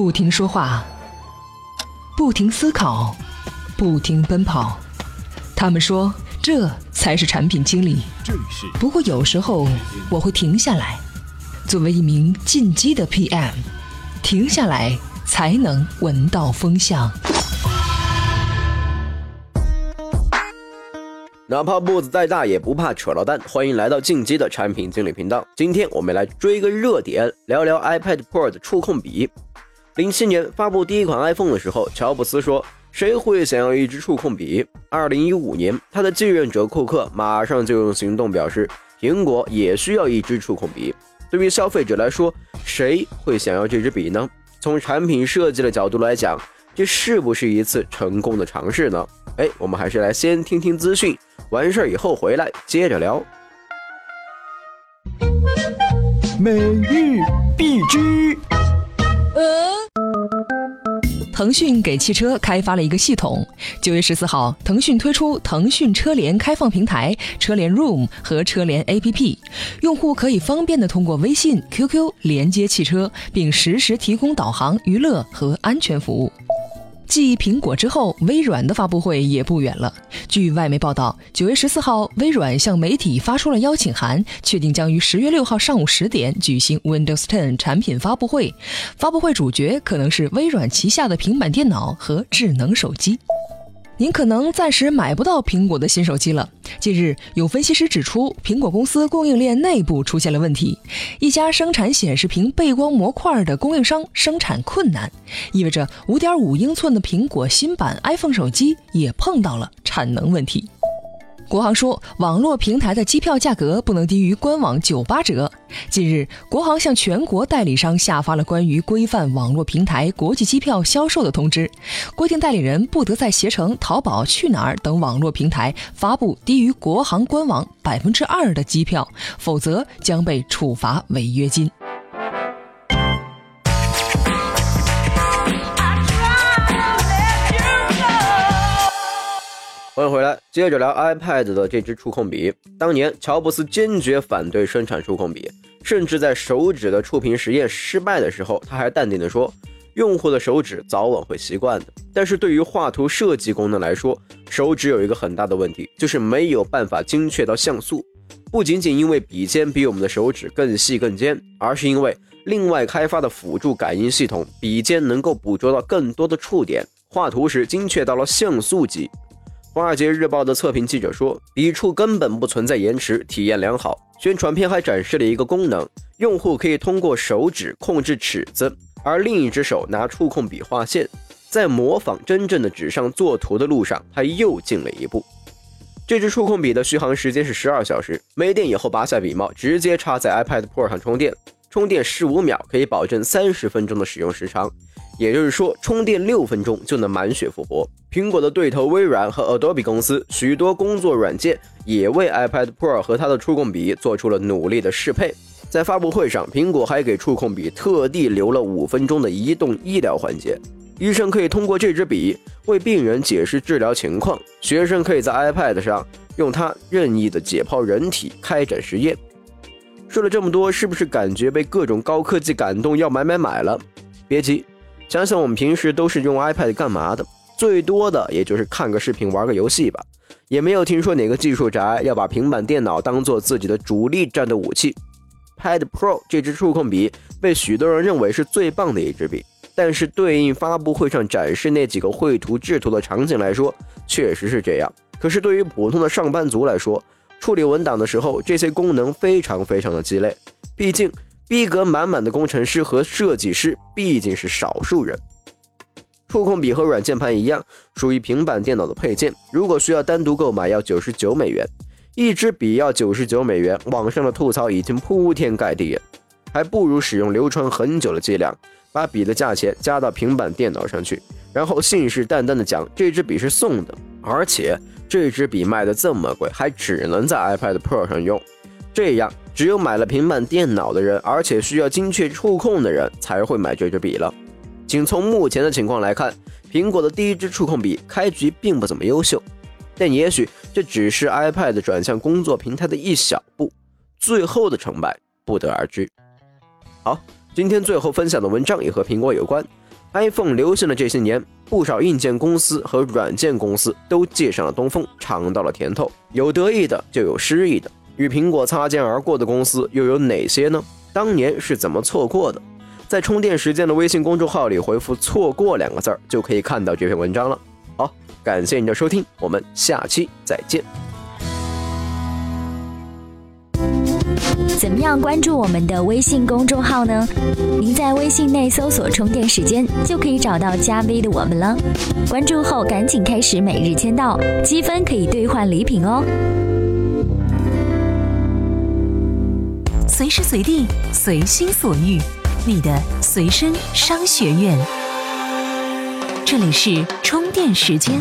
不停说话，不停思考，不停奔跑。他们说，这才是产品经理。不过有时候我会停下来，作为一名进击的 PM，停下来才能闻到风向。哪怕步子再大，也不怕扯到蛋。欢迎来到进击的产品经理频道。今天我们来追个热点，聊聊 iPad Pro 的触控笔。零七年发布第一款 iPhone 的时候，乔布斯说：“谁会想要一支触控笔？”二零一五年，他的继任者库克马上就用行动表示，苹果也需要一支触控笔。对于消费者来说，谁会想要这支笔呢？从产品设计的角度来讲，这是不是一次成功的尝试呢？哎，我们还是来先听听资讯。完事儿以后回来接着聊。每日必知。腾讯给汽车开发了一个系统。九月十四号，腾讯推出腾讯车联开放平台、车联 Room 和车联 APP，用户可以方便的通过微信、QQ 连接汽车，并实时提供导航、娱乐和安全服务。继苹果之后，微软的发布会也不远了。据外媒报道，九月十四号，微软向媒体发出了邀请函，确定将于十月六号上午十点举行 Windows 10产品发布会。发布会主角可能是微软旗下的平板电脑和智能手机。您可能暂时买不到苹果的新手机了。近日，有分析师指出，苹果公司供应链内部出现了问题，一家生产显示屏背光模块的供应商生产困难，意味着5.5英寸的苹果新版 iPhone 手机也碰到了产能问题。国航说，网络平台的机票价格不能低于官网九八折。近日，国航向全国代理商下发了关于规范网络平台国际机票销售的通知，规定代理人不得在携程、淘宝、去哪儿等网络平台发布低于国航官网百分之二的机票，否则将被处罚违约金。欢迎回来，接着聊 iPad 的这支触控笔。当年乔布斯坚决反对生产触控笔，甚至在手指的触屏实验失败的时候，他还淡定地说：“用户的手指早晚会习惯的。”但是对于画图设计功能来说，手指有一个很大的问题，就是没有办法精确到像素。不仅仅因为笔尖比我们的手指更细更尖，而是因为另外开发的辅助感应系统，笔尖能够捕捉到更多的触点，画图时精确到了像素级。华尔街日报的测评记者说，笔触根本不存在延迟，体验良好。宣传片还展示了一个功能，用户可以通过手指控制尺子，而另一只手拿触控笔画线，在模仿真正的纸上作图的路上，他又进了一步。这支触控笔的续航时间是十二小时，没电以后拔下笔帽，直接插在 iPad Pro 上充电，充电十五秒可以保证三十分钟的使用时长。也就是说，充电六分钟就能满血复活。苹果的对头微软和 Adobe 公司，许多工作软件也为 iPad Pro 和它的触控笔做出了努力的适配。在发布会上，苹果还给触控笔特地留了五分钟的移动医疗环节，医生可以通过这支笔为病人解释治疗情况，学生可以在 iPad 上用它任意的解剖人体，开展实验。说了这么多，是不是感觉被各种高科技感动，要买买买了？别急。想想我们平时都是用 iPad 干嘛的？最多的也就是看个视频、玩个游戏吧，也没有听说哪个技术宅要把平板电脑当做自己的主力战斗武器。Pad Pro 这支触控笔被许多人认为是最棒的一支笔，但是对应发布会上展示那几个绘图制图的场景来说，确实是这样。可是对于普通的上班族来说，处理文档的时候，这些功能非常非常的鸡肋，毕竟。逼格满满的工程师和设计师毕竟是少数人。触控笔和软键盘一样，属于平板电脑的配件。如果需要单独购买，要九十九美元。一支笔要九十九美元，网上的吐槽已经铺天盖地了，还不如使用流传很久的伎俩，把笔的价钱加到平板电脑上去，然后信誓旦旦的讲这支笔是送的，而且这支笔卖的这么贵，还只能在 iPad Pro 上用，这样。只有买了平板电脑的人，而且需要精确触控的人才会买这支笔了。仅从目前的情况来看，苹果的第一支触控笔开局并不怎么优秀，但也许这只是 iPad 转向工作平台的一小步，最后的成败不得而知。好，今天最后分享的文章也和苹果有关。iPhone 流行的这些年，不少硬件公司和软件公司都借上了东风，尝到了甜头。有得意的，就有失意的。与苹果擦肩而过的公司又有哪些呢？当年是怎么错过的？在充电时间的微信公众号里回复“错过”两个字儿，就可以看到这篇文章了。好，感谢您的收听，我们下期再见。怎么样关注我们的微信公众号呢？您在微信内搜索“充电时间”就可以找到加 V 的我们了。关注后赶紧开始每日签到，积分可以兑换礼品哦。随时随地，随心所欲，你的随身商学院。这里是充电时间。